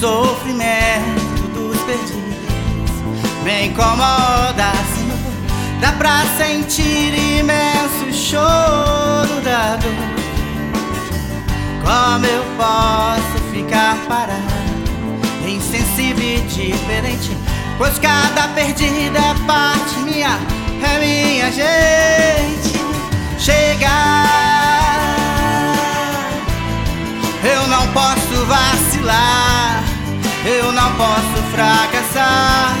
sofrimento dos perdidos me incomoda, Senhor. Dá pra sentir imenso choro da dor. Como eu posso ficar parado, insensível e diferente? Pois cada perdida é parte minha, é minha gente. Chegar, eu não posso vacilar eu não posso fracassar.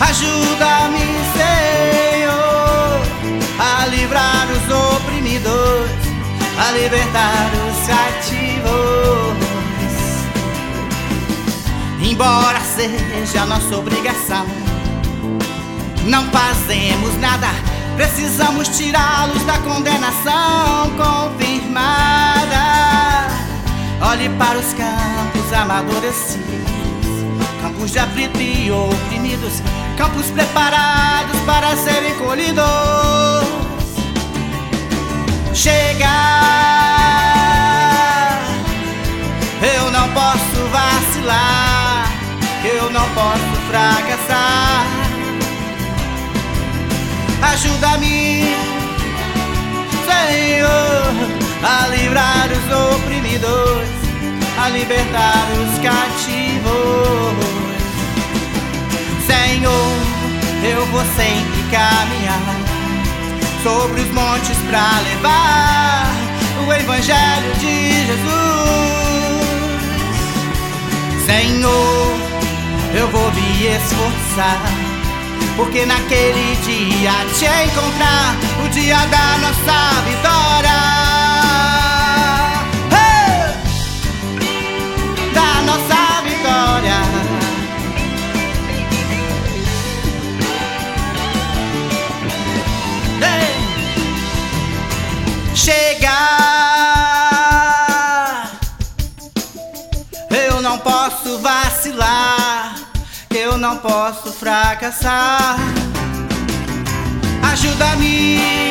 Ajuda-me, Senhor, a livrar os oprimidos, a libertar os cativos. Embora seja nossa obrigação, não fazemos nada, precisamos tirá-los da condenação amadurecidos campos de aflitos e oprimidos, campos preparados para serem colhidos. Chega, eu não posso vacilar, eu não posso fracassar. Ajuda-me, Senhor, a livrar os oprimidos, libertar os cativos. Senhor, eu vou sempre caminhar sobre os montes pra levar o Evangelho de Jesus. Senhor, eu vou me esforçar, porque naquele dia te encontrar, o dia da nossa não posso fracassar. Ajuda-me